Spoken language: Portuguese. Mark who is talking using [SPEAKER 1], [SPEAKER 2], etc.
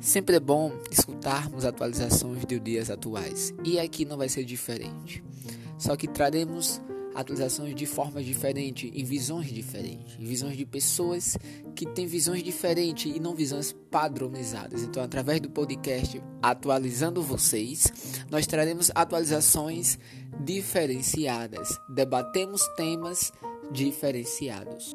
[SPEAKER 1] Sempre é bom escutarmos atualizações de dias atuais e aqui não vai ser diferente. Só que traremos atualizações de formas diferentes, em visões diferentes, em visões de pessoas que têm visões diferentes e não visões padronizadas. Então, através do podcast Atualizando Vocês, nós traremos atualizações diferenciadas, debatemos temas diferenciados.